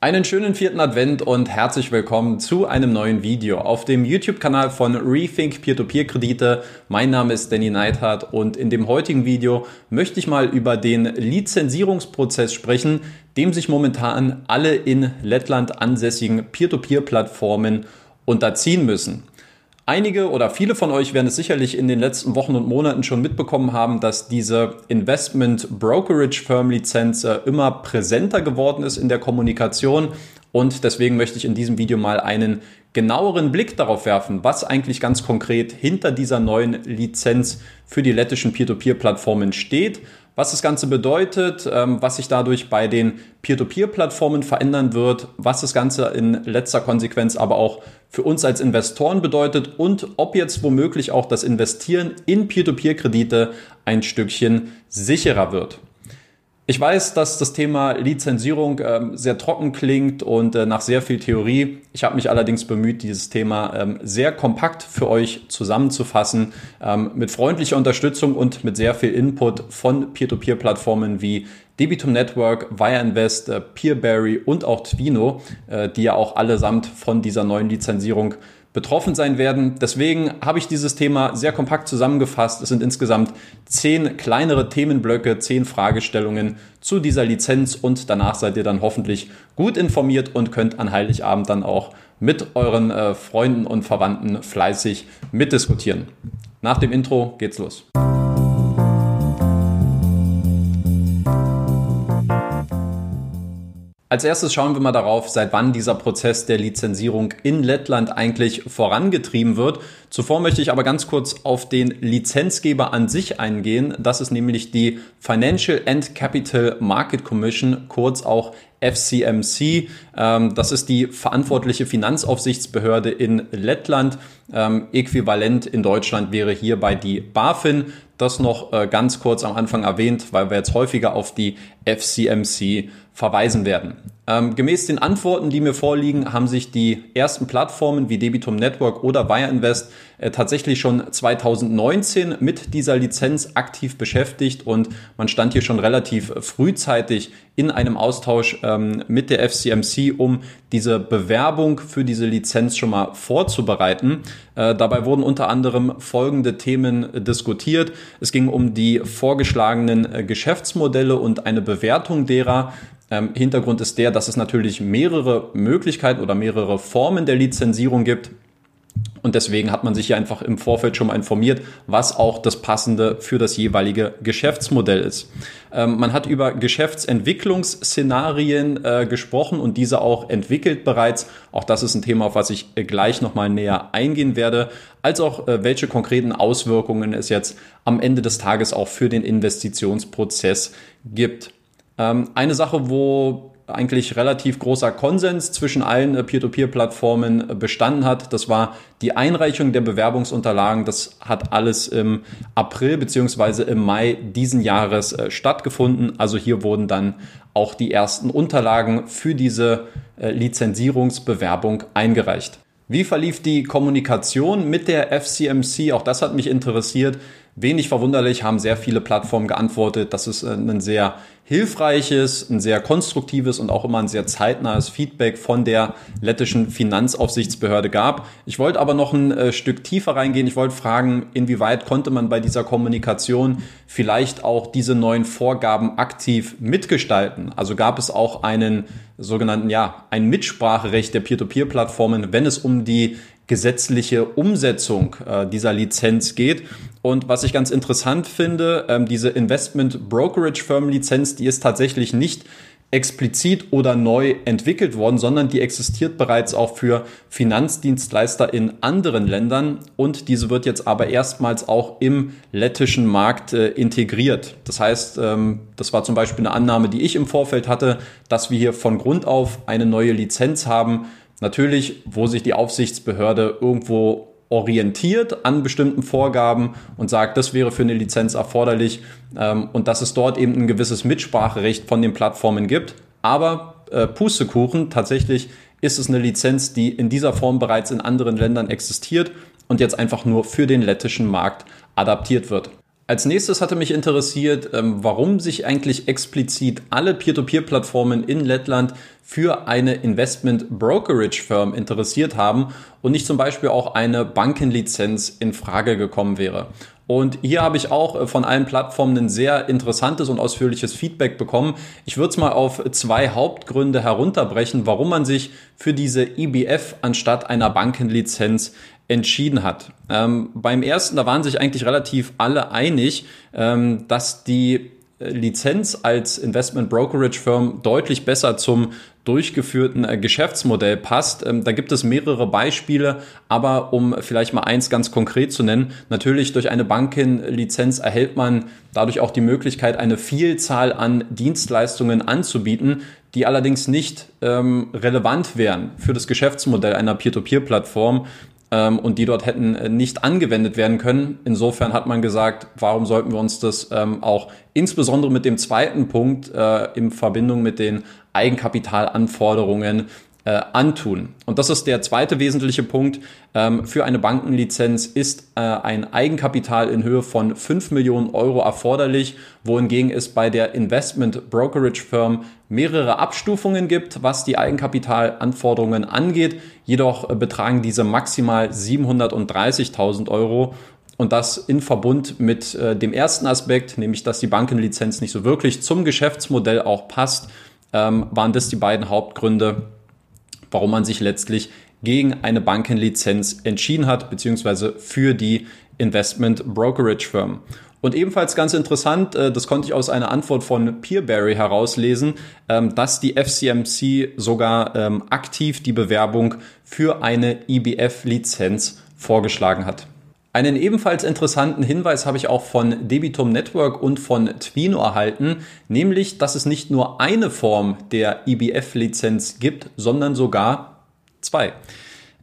Einen schönen vierten Advent und herzlich willkommen zu einem neuen Video auf dem YouTube-Kanal von Rethink Peer-to-Peer-Kredite. Mein Name ist Danny Neithardt und in dem heutigen Video möchte ich mal über den Lizenzierungsprozess sprechen, dem sich momentan alle in Lettland ansässigen Peer-to-Peer-Plattformen unterziehen müssen. Einige oder viele von euch werden es sicherlich in den letzten Wochen und Monaten schon mitbekommen haben, dass diese Investment Brokerage Firm Lizenz äh, immer präsenter geworden ist in der Kommunikation. Und deswegen möchte ich in diesem Video mal einen genaueren Blick darauf werfen, was eigentlich ganz konkret hinter dieser neuen Lizenz für die lettischen Peer-to-Peer-Plattformen steht was das Ganze bedeutet, ähm, was sich dadurch bei den Peer-to-Peer-Plattformen verändern wird, was das Ganze in letzter Konsequenz aber auch für uns als Investoren bedeutet und ob jetzt womöglich auch das Investieren in Peer-to-Peer-Kredite ein Stückchen sicherer wird. Ich weiß, dass das Thema Lizenzierung ähm, sehr trocken klingt und äh, nach sehr viel Theorie. Ich habe mich allerdings bemüht, dieses Thema ähm, sehr kompakt für euch zusammenzufassen, ähm, mit freundlicher Unterstützung und mit sehr viel Input von Peer-to-Peer-Plattformen wie Debitum Network, Wire Invest, äh, Peerberry und auch Twino, äh, die ja auch allesamt von dieser neuen Lizenzierung betroffen sein werden. Deswegen habe ich dieses Thema sehr kompakt zusammengefasst. Es sind insgesamt zehn kleinere Themenblöcke, zehn Fragestellungen zu dieser Lizenz und danach seid ihr dann hoffentlich gut informiert und könnt an Heiligabend dann auch mit euren äh, Freunden und Verwandten fleißig mitdiskutieren. Nach dem Intro geht's los. Als erstes schauen wir mal darauf, seit wann dieser Prozess der Lizenzierung in Lettland eigentlich vorangetrieben wird. Zuvor möchte ich aber ganz kurz auf den Lizenzgeber an sich eingehen. Das ist nämlich die Financial and Capital Market Commission, kurz auch FCMC. Ähm, das ist die verantwortliche Finanzaufsichtsbehörde in Lettland. Ähm, äquivalent in Deutschland wäre hierbei die BaFin. Das noch äh, ganz kurz am Anfang erwähnt, weil wir jetzt häufiger auf die FCMC verweisen werden. Ähm, gemäß den Antworten, die mir vorliegen, haben sich die ersten Plattformen wie Debitum Network oder Wire Invest äh, tatsächlich schon 2019 mit dieser Lizenz aktiv beschäftigt und man stand hier schon relativ frühzeitig in einem Austausch ähm, mit der FCMC, um diese Bewerbung für diese Lizenz schon mal vorzubereiten. Äh, dabei wurden unter anderem folgende Themen diskutiert. Es ging um die vorgeschlagenen äh, Geschäftsmodelle und eine Bewertung derer. Ähm, Hintergrund ist der, dass es natürlich mehrere Möglichkeiten oder mehrere Formen der Lizenzierung gibt. Und deswegen hat man sich ja einfach im Vorfeld schon mal informiert, was auch das Passende für das jeweilige Geschäftsmodell ist. Ähm, man hat über Geschäftsentwicklungsszenarien äh, gesprochen und diese auch entwickelt bereits. Auch das ist ein Thema, auf was ich äh, gleich nochmal näher eingehen werde, als auch äh, welche konkreten Auswirkungen es jetzt am Ende des Tages auch für den Investitionsprozess gibt. Ähm, eine Sache, wo eigentlich relativ großer Konsens zwischen allen äh, Peer-to-Peer-Plattformen äh, bestanden hat. Das war die Einreichung der Bewerbungsunterlagen. Das hat alles im April beziehungsweise im Mai diesen Jahres äh, stattgefunden. Also hier wurden dann auch die ersten Unterlagen für diese Lizenzierungsbewerbung eingereicht. Wie verlief die Kommunikation mit der FCMC? Auch das hat mich interessiert. Wenig verwunderlich haben sehr viele Plattformen geantwortet, dass es äh, ein sehr hilfreiches, ein sehr konstruktives und auch immer ein sehr zeitnahes Feedback von der lettischen Finanzaufsichtsbehörde gab. Ich wollte aber noch ein äh, Stück tiefer reingehen. Ich wollte fragen, inwieweit konnte man bei dieser Kommunikation vielleicht auch diese neuen Vorgaben aktiv mitgestalten? Also gab es auch einen sogenannten, ja, ein Mitspracherecht der Peer-to-Peer-Plattformen, wenn es um die gesetzliche Umsetzung äh, dieser Lizenz geht. Und was ich ganz interessant finde, ähm, diese Investment Brokerage Firm Lizenz, die ist tatsächlich nicht explizit oder neu entwickelt worden, sondern die existiert bereits auch für Finanzdienstleister in anderen Ländern und diese wird jetzt aber erstmals auch im lettischen Markt äh, integriert. Das heißt, ähm, das war zum Beispiel eine Annahme, die ich im Vorfeld hatte, dass wir hier von Grund auf eine neue Lizenz haben, Natürlich, wo sich die Aufsichtsbehörde irgendwo orientiert an bestimmten Vorgaben und sagt, das wäre für eine Lizenz erforderlich ähm, und dass es dort eben ein gewisses Mitspracherecht von den Plattformen gibt. Aber äh, Pustekuchen, tatsächlich ist es eine Lizenz, die in dieser Form bereits in anderen Ländern existiert und jetzt einfach nur für den lettischen Markt adaptiert wird. Als nächstes hatte mich interessiert, ähm, warum sich eigentlich explizit alle Peer-to-Peer-Plattformen in Lettland für eine Investment Brokerage Firm interessiert haben und nicht zum Beispiel auch eine Bankenlizenz in Frage gekommen wäre. Und hier habe ich auch äh, von allen Plattformen ein sehr interessantes und ausführliches Feedback bekommen. Ich würde es mal auf zwei Hauptgründe herunterbrechen, warum man sich für diese IBF anstatt einer Bankenlizenz entschieden hat. Ähm, beim ersten, da waren sich eigentlich relativ alle einig, ähm, dass die äh, Lizenz als Investment Brokerage Firm deutlich besser zum durchgeführten äh, Geschäftsmodell passt. Ähm, da gibt es mehrere Beispiele, aber um vielleicht mal eins ganz konkret zu nennen, natürlich durch eine Bankenlizenz erhält man dadurch auch die Möglichkeit, eine Vielzahl an Dienstleistungen anzubieten, die allerdings nicht ähm, relevant wären für das Geschäftsmodell einer Peer-to-Peer-Plattform ähm, und die dort hätten äh, nicht angewendet werden können. Insofern hat man gesagt, warum sollten wir uns das ähm, auch insbesondere mit dem zweiten Punkt äh, in Verbindung mit den Eigenkapitalanforderungen äh, antun. Und das ist der zweite wesentliche Punkt. Ähm, für eine Bankenlizenz ist äh, ein Eigenkapital in Höhe von 5 Millionen Euro erforderlich, wohingegen es bei der Investment Brokerage Firm mehrere Abstufungen gibt, was die Eigenkapitalanforderungen angeht. Jedoch äh, betragen diese maximal 730.000 Euro und das in Verbund mit äh, dem ersten Aspekt, nämlich dass die Bankenlizenz nicht so wirklich zum Geschäftsmodell auch passt, ähm, waren das die beiden Hauptgründe, warum man sich letztlich gegen eine Bankenlizenz entschieden hat, beziehungsweise für die Investment Brokerage Firm. Und ebenfalls ganz interessant, äh, das konnte ich aus einer Antwort von Peerberry herauslesen, ähm, dass die FCMC sogar ähm, aktiv die Bewerbung für eine IBF-Lizenz vorgeschlagen hat. Einen ebenfalls interessanten Hinweis habe ich auch von Debitum Network und von Twino erhalten, nämlich, dass es nicht nur eine Form der IBF-Lizenz gibt, sondern sogar zwei.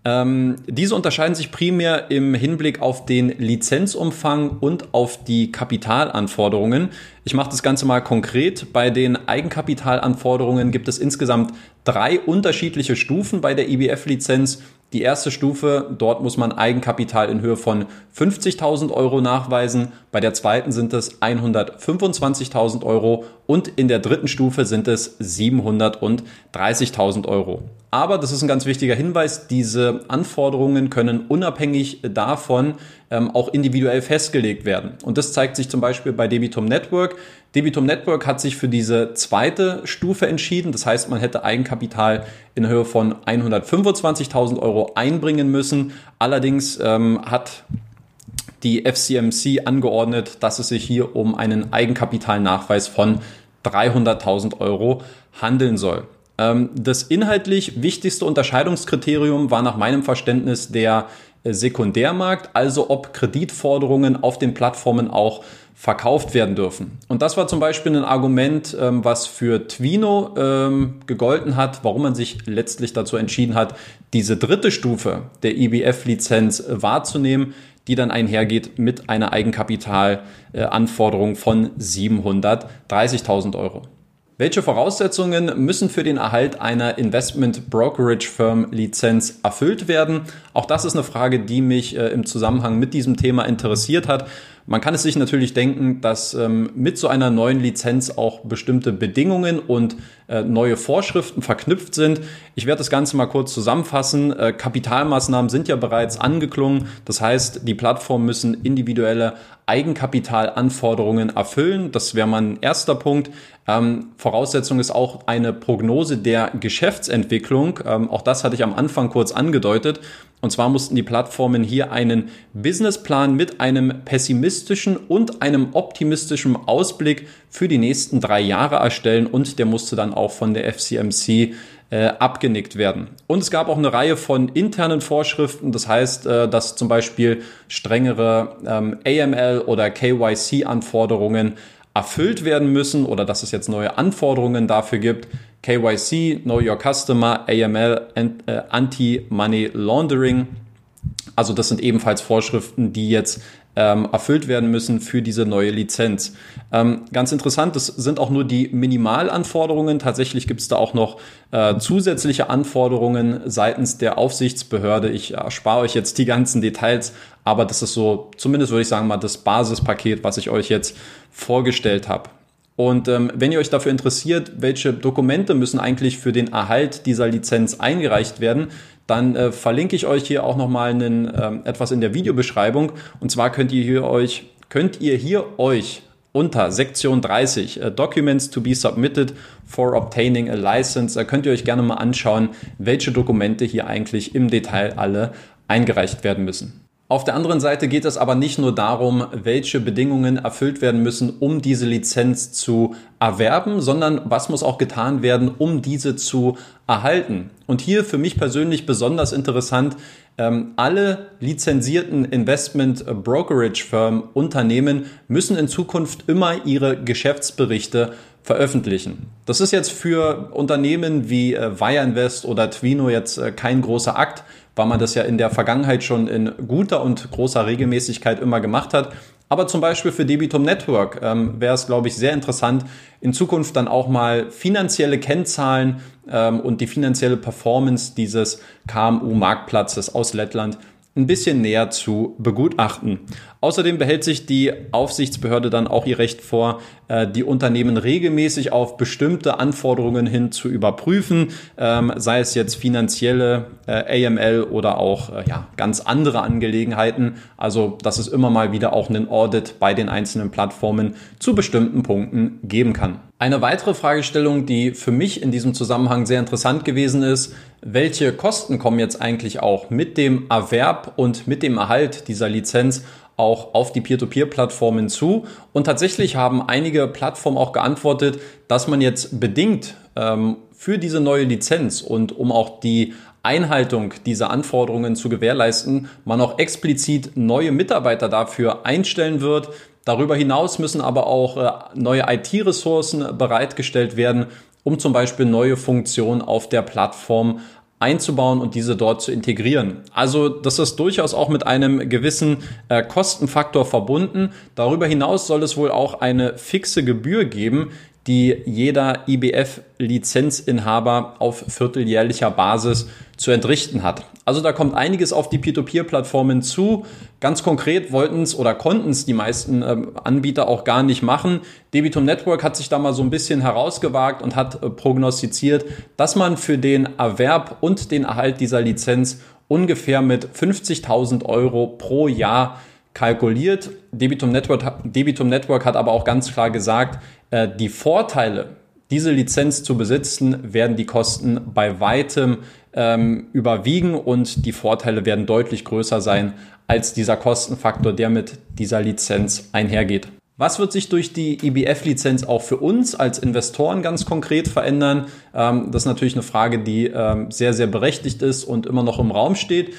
Ähm, diese unterscheiden sich primär im Hinblick auf den Lizenzumfang und auf die Kapitalanforderungen. Ich mache das Ganze mal konkret. Bei den Eigenkapitalanforderungen gibt es insgesamt drei unterschiedliche Stufen bei der IBF-Lizenz die erste Stufe, dort muss man Eigenkapital in Höhe von 50.000 Euro nachweisen. Bei der zweiten sind es 125.000 Euro und in der dritten Stufe sind es 730.000 Euro. Aber das ist ein ganz wichtiger Hinweis, diese Anforderungen können unabhängig davon ähm, auch individuell festgelegt werden. Und das zeigt sich zum Beispiel bei Debitum Network. Debitum Network hat sich für diese zweite Stufe entschieden. Das heißt, man hätte Eigenkapital in Höhe von 125.000 Euro einbringen müssen. Allerdings ähm, hat die FCMC angeordnet, dass es sich hier um einen Eigenkapitalnachweis von 300.000 Euro handeln soll. Ähm, das inhaltlich wichtigste Unterscheidungskriterium war nach meinem Verständnis der Sekundärmarkt, also ob Kreditforderungen auf den Plattformen auch verkauft werden dürfen. Und das war zum Beispiel ein Argument, ähm, was für Twino ähm, gegolten hat, warum man sich letztlich dazu entschieden hat, diese dritte Stufe der IBF-Lizenz äh, wahrzunehmen, die dann einhergeht mit einer Eigenkapitalanforderung äh, von 730.000 Euro. Welche Voraussetzungen müssen für den Erhalt einer Investment Brokerage Firm Lizenz erfüllt werden? Auch das ist eine Frage, die mich äh, im Zusammenhang mit diesem Thema interessiert hat. Man kann es sich natürlich denken, dass ähm, mit so einer neuen Lizenz auch bestimmte Bedingungen und äh, neue Vorschriften verknüpft sind. Ich werde das Ganze mal kurz zusammenfassen. Äh, Kapitalmaßnahmen sind ja bereits angeklungen. Das heißt, die Plattformen müssen individuelle Eigenkapitalanforderungen erfüllen. Das wäre mein erster Punkt. Ähm, Voraussetzung ist auch eine Prognose der Geschäftsentwicklung. Ähm, auch das hatte ich am Anfang kurz angedeutet. Und zwar mussten die Plattformen hier einen Businessplan mit einem pessimistischen und einem optimistischen Ausblick für die nächsten drei Jahre erstellen und der musste dann auch von der FCMC äh, abgenickt werden. Und es gab auch eine Reihe von internen Vorschriften, das heißt, äh, dass zum Beispiel strengere ähm, AML oder KYC-Anforderungen erfüllt werden müssen oder dass es jetzt neue Anforderungen dafür gibt. KYC, Know Your Customer, AML, äh, Anti-Money Laundering. Also das sind ebenfalls Vorschriften, die jetzt ähm, erfüllt werden müssen für diese neue Lizenz. Ähm, ganz interessant, das sind auch nur die Minimalanforderungen. Tatsächlich gibt es da auch noch äh, zusätzliche Anforderungen seitens der Aufsichtsbehörde. Ich erspare euch jetzt die ganzen Details, aber das ist so, zumindest würde ich sagen mal, das Basispaket, was ich euch jetzt vorgestellt habe. Und ähm, wenn ihr euch dafür interessiert, welche Dokumente müssen eigentlich für den Erhalt dieser Lizenz eingereicht werden, dann äh, verlinke ich euch hier auch nochmal einen, ähm, etwas in der Videobeschreibung. Und zwar könnt ihr hier euch, könnt ihr hier euch unter Sektion 30 äh, Documents to be submitted for obtaining a license, äh, könnt ihr euch gerne mal anschauen, welche Dokumente hier eigentlich im Detail alle eingereicht werden müssen. Auf der anderen Seite geht es aber nicht nur darum, welche Bedingungen erfüllt werden müssen, um diese Lizenz zu erwerben, sondern was muss auch getan werden, um diese zu erhalten. Und hier für mich persönlich besonders interessant, ähm, alle lizenzierten Investment Brokerage Firm Unternehmen müssen in Zukunft immer ihre Geschäftsberichte veröffentlichen. Das ist jetzt für Unternehmen wie äh, Wire Invest oder Twino jetzt äh, kein großer Akt weil man das ja in der Vergangenheit schon in guter und großer Regelmäßigkeit immer gemacht hat. Aber zum Beispiel für Debitum Network ähm, wäre es, glaube ich, sehr interessant, in Zukunft dann auch mal finanzielle Kennzahlen ähm, und die finanzielle Performance dieses KMU-Marktplatzes aus Lettland ein bisschen näher zu begutachten. Außerdem behält sich die Aufsichtsbehörde dann auch ihr Recht vor, äh, die Unternehmen regelmäßig auf bestimmte Anforderungen hin zu überprüfen, ähm, sei es jetzt finanzielle äh, AML oder auch äh, ja, ganz andere Angelegenheiten. Also, dass es immer mal wieder auch einen Audit bei den einzelnen Plattformen zu bestimmten Punkten geben kann. Eine weitere Fragestellung, die für mich in diesem Zusammenhang sehr interessant gewesen ist, welche Kosten kommen jetzt eigentlich auch mit dem Erwerb und mit dem Erhalt dieser Lizenz auch auf die Peer-to-Peer-Plattformen zu. Und tatsächlich haben einige Plattformen auch geantwortet, dass man jetzt bedingt ähm, für diese neue Lizenz und um auch die Einhaltung dieser Anforderungen zu gewährleisten, man auch explizit neue Mitarbeiter dafür einstellen wird. Darüber hinaus müssen aber auch äh, neue IT-Ressourcen bereitgestellt werden, um zum Beispiel neue Funktionen auf der Plattform einzubauen und diese dort zu integrieren. Also das ist durchaus auch mit einem gewissen äh, Kostenfaktor verbunden. Darüber hinaus soll es wohl auch eine fixe Gebühr geben, die jeder IBF-Lizenzinhaber auf vierteljährlicher Basis zu entrichten hat. Also da kommt einiges auf die Peer-to-Peer-Plattformen zu. Ganz konkret wollten es oder konnten es die meisten ähm, Anbieter auch gar nicht machen. Debitum Network hat sich da mal so ein bisschen herausgewagt und hat äh, prognostiziert, dass man für den Erwerb und den Erhalt dieser Lizenz ungefähr mit 50.000 Euro pro Jahr kalkuliert. Debitum Network, Debitum Network hat aber auch ganz klar gesagt, äh, die Vorteile, diese Lizenz zu besitzen, werden die Kosten bei weitem ähm, überwiegen und die Vorteile werden deutlich größer sein als dieser Kostenfaktor, der mit dieser Lizenz einhergeht. Was wird sich durch die IBF-Lizenz auch für uns als Investoren ganz konkret verändern? Ähm, das ist natürlich eine Frage, die ähm, sehr, sehr berechtigt ist und immer noch im Raum steht.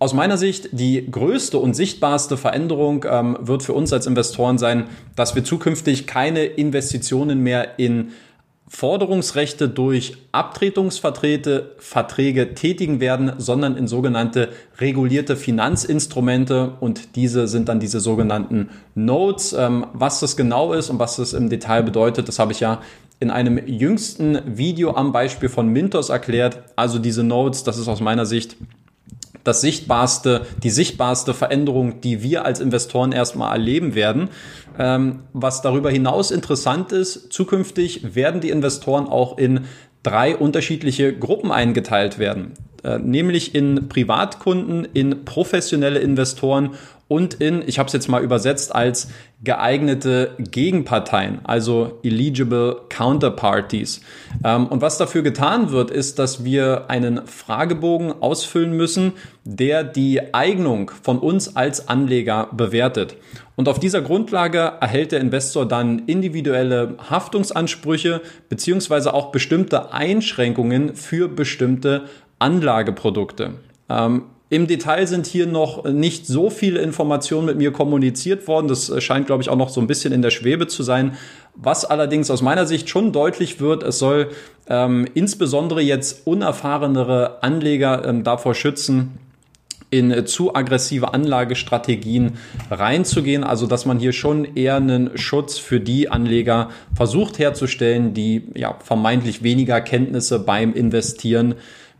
Aus meiner Sicht die größte und sichtbarste Veränderung ähm, wird für uns als Investoren sein, dass wir zukünftig keine Investitionen mehr in Forderungsrechte durch Abtretungsverträge Verträge tätigen werden, sondern in sogenannte regulierte Finanzinstrumente und diese sind dann diese sogenannten Notes. Ähm, was das genau ist und was das im Detail bedeutet, das habe ich ja in einem jüngsten Video am Beispiel von Mintos erklärt. Also diese Notes, das ist aus meiner Sicht das sichtbarste, die sichtbarste Veränderung, die wir als Investoren erstmal erleben werden. Ähm, was darüber hinaus interessant ist, zukünftig werden die Investoren auch in drei unterschiedliche Gruppen eingeteilt werden. Äh, nämlich in Privatkunden, in professionelle Investoren und in, ich habe es jetzt mal übersetzt als geeignete Gegenparteien, also eligible counterparties. Ähm, und was dafür getan wird, ist, dass wir einen Fragebogen ausfüllen müssen, der die Eignung von uns als Anleger bewertet. Und auf dieser Grundlage erhält der Investor dann individuelle Haftungsansprüche beziehungsweise auch bestimmte Einschränkungen für bestimmte Anlageprodukte. Ähm, im Detail sind hier noch nicht so viele Informationen mit mir kommuniziert worden. Das scheint, glaube ich, auch noch so ein bisschen in der Schwebe zu sein. Was allerdings aus meiner Sicht schon deutlich wird, es soll ähm, insbesondere jetzt unerfahrenere Anleger ähm, davor schützen, in zu aggressive Anlagestrategien reinzugehen. Also dass man hier schon eher einen Schutz für die Anleger versucht herzustellen, die ja vermeintlich weniger Kenntnisse beim Investieren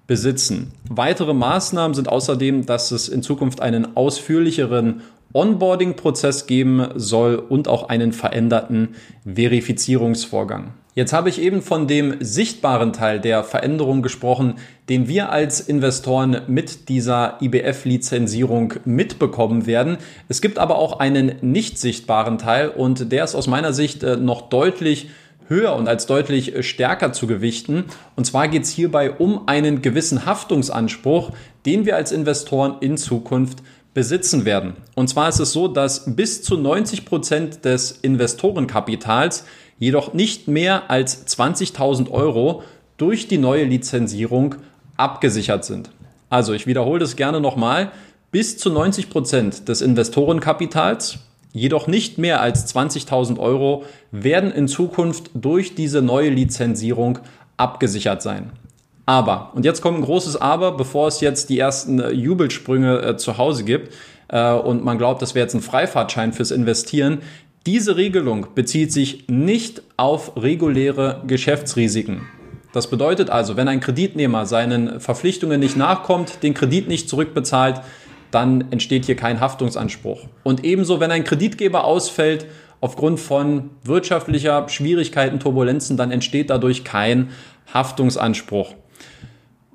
besitzen. Weitere Maßnahmen sind außerdem, dass es in Zukunft einen ausführlicheren Onboarding-Prozess geben soll und auch einen veränderten Verifizierungsvorgang. Jetzt habe ich eben von dem sichtbaren Teil der Veränderung gesprochen, den wir als Investoren mit dieser IBF-Lizenzierung mitbekommen werden. Es gibt aber auch einen nicht sichtbaren Teil und der ist aus meiner Sicht äh, noch deutlich höher und als deutlich äh, stärker zu gewichten. Und zwar geht es hierbei um einen gewissen Haftungsanspruch, den wir als Investoren in Zukunft besitzen werden. Und zwar ist es so, dass bis zu 90 Prozent des Investorenkapitals jedoch nicht mehr als 20.000 Euro durch die neue Lizenzierung abgesichert sind. Also ich wiederhole das gerne nochmal. Bis zu 90 Prozent des Investorenkapitals, jedoch nicht mehr als 20.000 Euro, werden in Zukunft durch diese neue Lizenzierung abgesichert sein. Aber, und jetzt kommt ein großes Aber, bevor es jetzt die ersten äh, Jubelsprünge äh, zu Hause gibt äh, und man glaubt, das wäre jetzt ein Freifahrtschein fürs Investieren. Diese Regelung bezieht sich nicht auf reguläre Geschäftsrisiken. Das bedeutet also, wenn ein Kreditnehmer seinen Verpflichtungen nicht nachkommt, den Kredit nicht zurückbezahlt, dann entsteht hier kein Haftungsanspruch. Und ebenso, wenn ein Kreditgeber ausfällt aufgrund von wirtschaftlicher Schwierigkeiten, Turbulenzen, dann entsteht dadurch kein Haftungsanspruch.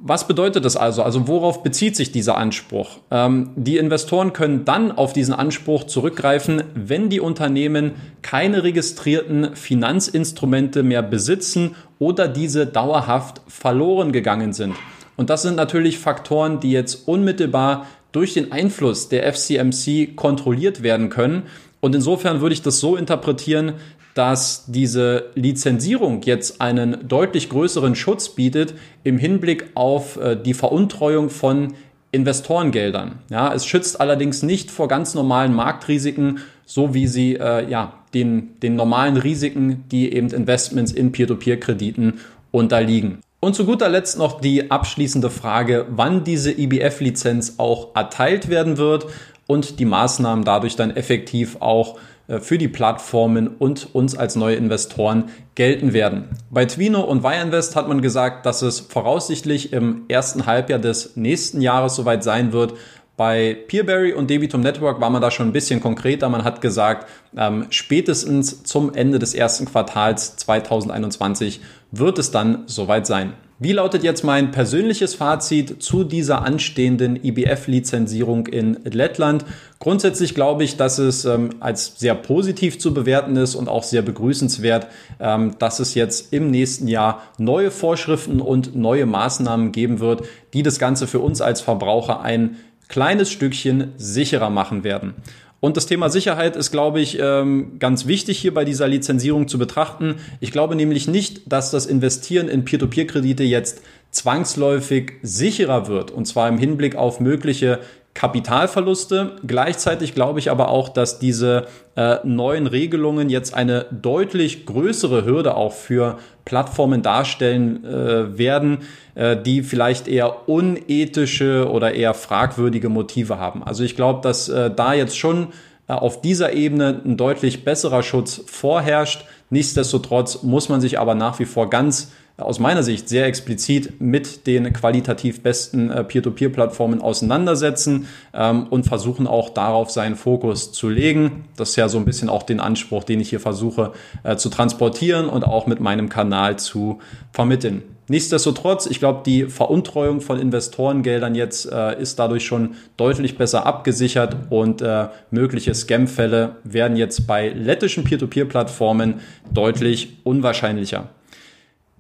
Was bedeutet das also? Also worauf bezieht sich dieser Anspruch? Ähm, die Investoren können dann auf diesen Anspruch zurückgreifen, wenn die Unternehmen keine registrierten Finanzinstrumente mehr besitzen oder diese dauerhaft verloren gegangen sind. Und das sind natürlich Faktoren, die jetzt unmittelbar durch den Einfluss der FCMC kontrolliert werden können. Und insofern würde ich das so interpretieren, dass diese Lizenzierung jetzt einen deutlich größeren Schutz bietet im Hinblick auf äh, die Veruntreuung von Investorengeldern. Ja, es schützt allerdings nicht vor ganz normalen Marktrisiken, so wie sie äh, ja, den, den normalen Risiken, die eben Investments in Peer-to-Peer-Krediten unterliegen. Und zu guter Letzt noch die abschließende Frage, wann diese IBF-Lizenz auch erteilt werden wird und die Maßnahmen dadurch dann effektiv auch äh, für die Plattformen und uns als neue Investoren gelten werden. Bei Twino und Wireinvest hat man gesagt, dass es voraussichtlich im ersten Halbjahr des nächsten Jahres soweit sein wird. Bei Peerberry und Debitum Network war man da schon ein bisschen konkreter. Man hat gesagt, ähm, spätestens zum Ende des ersten Quartals 2021 wird es dann soweit sein. Wie lautet jetzt mein persönliches Fazit zu dieser anstehenden IBF-Lizenzierung in Lettland? Grundsätzlich glaube ich, dass es ähm, als sehr positiv zu bewerten ist und auch sehr begrüßenswert, ähm, dass es jetzt im nächsten Jahr neue Vorschriften und neue Maßnahmen geben wird, die das Ganze für uns als Verbraucher ein kleines Stückchen sicherer machen werden. Und das Thema Sicherheit ist, glaube ich, ähm, ganz wichtig hier bei dieser Lizenzierung zu betrachten. Ich glaube nämlich nicht, dass das Investieren in Peer-to-Peer-Kredite jetzt zwangsläufig sicherer wird. Und zwar im Hinblick auf mögliche Kapitalverluste. Gleichzeitig glaube ich aber auch, dass diese äh, neuen Regelungen jetzt eine deutlich größere Hürde auch für Plattformen darstellen äh, werden, äh, die vielleicht eher unethische oder eher fragwürdige Motive haben. Also ich glaube, dass äh, da jetzt schon äh, auf dieser Ebene ein deutlich besserer Schutz vorherrscht. Nichtsdestotrotz muss man sich aber nach wie vor ganz aus meiner Sicht sehr explizit mit den qualitativ besten äh, Peer-to-Peer-Plattformen auseinandersetzen ähm, und versuchen auch darauf seinen Fokus zu legen. Das ist ja so ein bisschen auch den Anspruch, den ich hier versuche äh, zu transportieren und auch mit meinem Kanal zu vermitteln. Nichtsdestotrotz, ich glaube, die Veruntreuung von Investorengeldern jetzt äh, ist dadurch schon deutlich besser abgesichert und äh, mögliche Scam-Fälle werden jetzt bei lettischen Peer-to-Peer-Plattformen deutlich unwahrscheinlicher.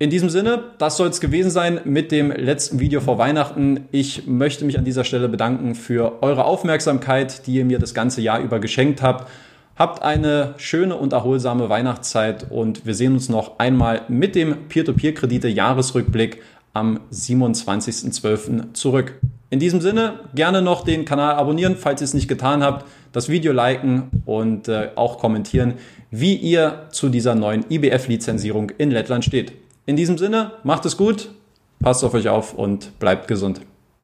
In diesem Sinne, das soll es gewesen sein mit dem letzten Video vor Weihnachten. Ich möchte mich an dieser Stelle bedanken für eure Aufmerksamkeit, die ihr mir das ganze Jahr über geschenkt habt. Habt eine schöne und erholsame Weihnachtszeit und wir sehen uns noch einmal mit dem Peer-to-Peer-Kredite-Jahresrückblick am 27.12. zurück. In diesem Sinne, gerne noch den Kanal abonnieren, falls ihr es nicht getan habt, das Video liken und äh, auch kommentieren, wie ihr zu dieser neuen IBF-Lizenzierung in Lettland steht. In diesem Sinne, macht es gut, passt auf euch auf und bleibt gesund.